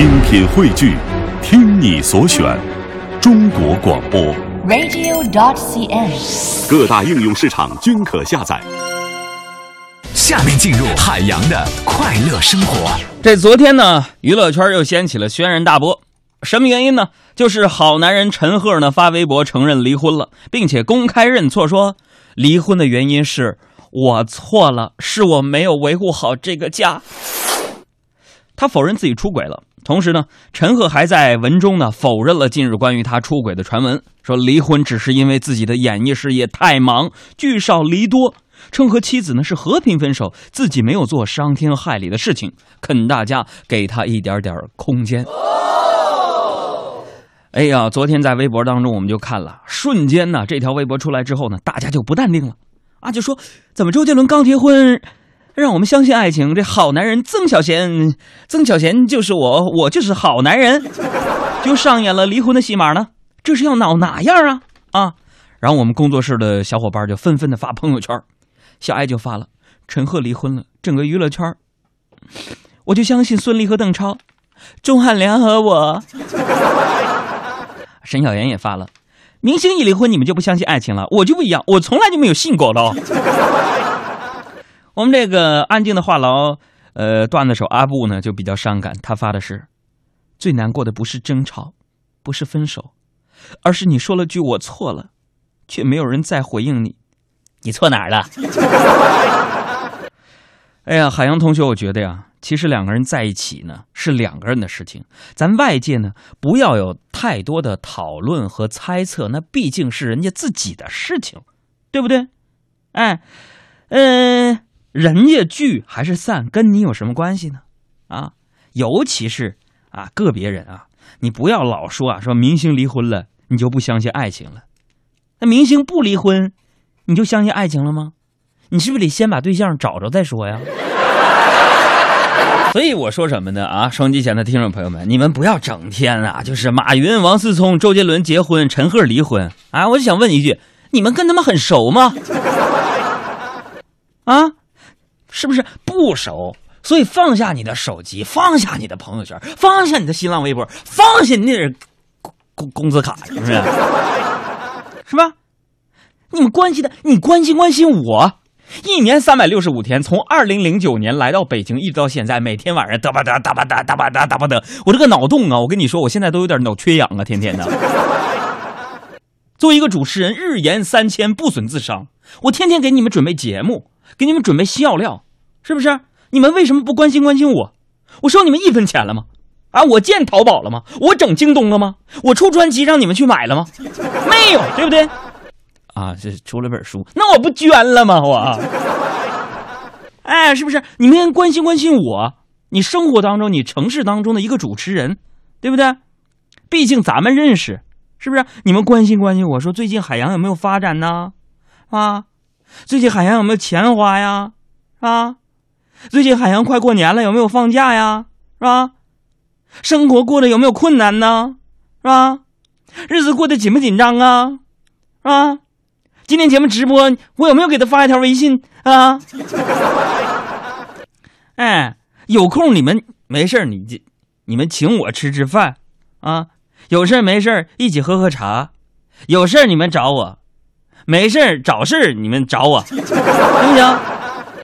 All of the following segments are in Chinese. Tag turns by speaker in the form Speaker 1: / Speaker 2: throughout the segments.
Speaker 1: 精品汇聚，听你所选，中国广播。
Speaker 2: radio.dot.cn，。
Speaker 1: 各大应用市场均可下载。
Speaker 3: 下面进入海洋的快乐生活。
Speaker 4: 这昨天呢，娱乐圈又掀起了轩然大波，什么原因呢？就是好男人陈赫呢发微博承认离婚了，并且公开认错说，离婚的原因是我错了，是我没有维护好这个家。他否认自己出轨了，同时呢，陈赫还在文中呢否认了近日关于他出轨的传闻，说离婚只是因为自己的演艺事业太忙，聚少离多。称和妻子呢是和平分手，自己没有做伤天害理的事情，恳大家给他一点点空间。哎呀，昨天在微博当中我们就看了，瞬间呢，这条微博出来之后呢，大家就不淡定了啊，就说怎么周杰伦刚结婚，让我们相信爱情，这好男人曾小贤，曾小贤就是我，我就是好男人，就上演了离婚的戏码呢，这是要闹哪样啊啊！然后我们工作室的小伙伴就纷纷的发朋友圈。小爱就发了，陈赫离婚了，整个娱乐圈，我就相信孙俪和邓超，钟汉良和我。沈小妍也发了，明星一离婚，你们就不相信爱情了，我就不一样，我从来就没有信过的。我们这个安静的话痨，呃，段子手阿布呢就比较伤感，他发的是，最难过的不是争吵，不是分手，而是你说了句我错了，却没有人再回应你。你错哪儿了？哎呀，海洋同学，我觉得呀，其实两个人在一起呢是两个人的事情，咱外界呢不要有太多的讨论和猜测，那毕竟是人家自己的事情，对不对？哎，嗯、呃，人家聚还是散，跟你有什么关系呢？啊，尤其是啊个别人啊，你不要老说啊，说明星离婚了，你就不相信爱情了，那明星不离婚。你就相信爱情了吗？你是不是得先把对象找着再说呀？所以我说什么呢？啊，双击前的听众朋友们，你们不要整天啊，就是马云、王思聪、周杰伦结婚，陈赫离婚啊！我就想问一句，你们跟他们很熟吗？啊，是不是不熟？所以放下你的手机，放下你的朋友圈，放下你的新浪微博，放下你那点工工工资卡，是不是？是吧？你们关心的，你关心关心我，一年三百六十五天，从二零零九年来到北京，一直到现在，每天晚上嘚吧嘚嘚吧嘚嘚吧嘚嘚吧嘚，我这个脑洞啊，我跟你说，我现在都有点脑缺氧啊，天天的。作为一个主持人，日言三千，不损自伤。我天天给你们准备节目，给你们准备笑料，是不是？你们为什么不关心关心我？我收你们一分钱了吗？啊，我建淘宝了吗？我整京东了吗？我出专辑让你们去买了吗？没有，对不对？啊，这出了本书，那我不捐了吗？我，哎，是不是？你们关心关心我，你生活当中，你城市当中的一个主持人，对不对？毕竟咱们认识，是不是？你们关心关心我说，最近海洋有没有发展呢？啊，最近海洋有没有钱花呀？啊，最近海洋快过年了，有没有放假呀？是吧？生活过得有没有困难呢？是吧？日子过得紧不紧张啊？是吧？今天节目直播，我有没有给他发一条微信啊？哎，有空你们没事你这你们请我吃吃饭啊，有事没事一起喝喝茶，有事你们找我，没事找事你们找我，行不行？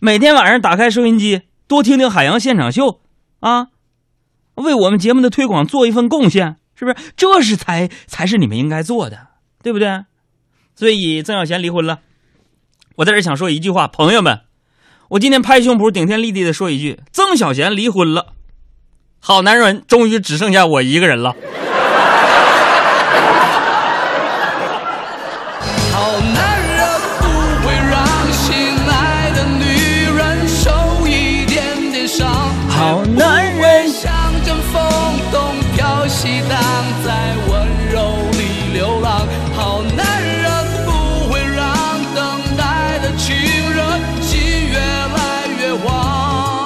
Speaker 4: 每天晚上打开收音机，多听听海洋现场秀啊，为我们节目的推广做一份贡献，是不是？这是才才是你们应该做的，对不对？所以曾小贤离婚了，我在这想说一句话，朋友们，我今天拍胸脯顶天立地的说一句：曾小贤离婚了，好男人终于只剩下我一个人了。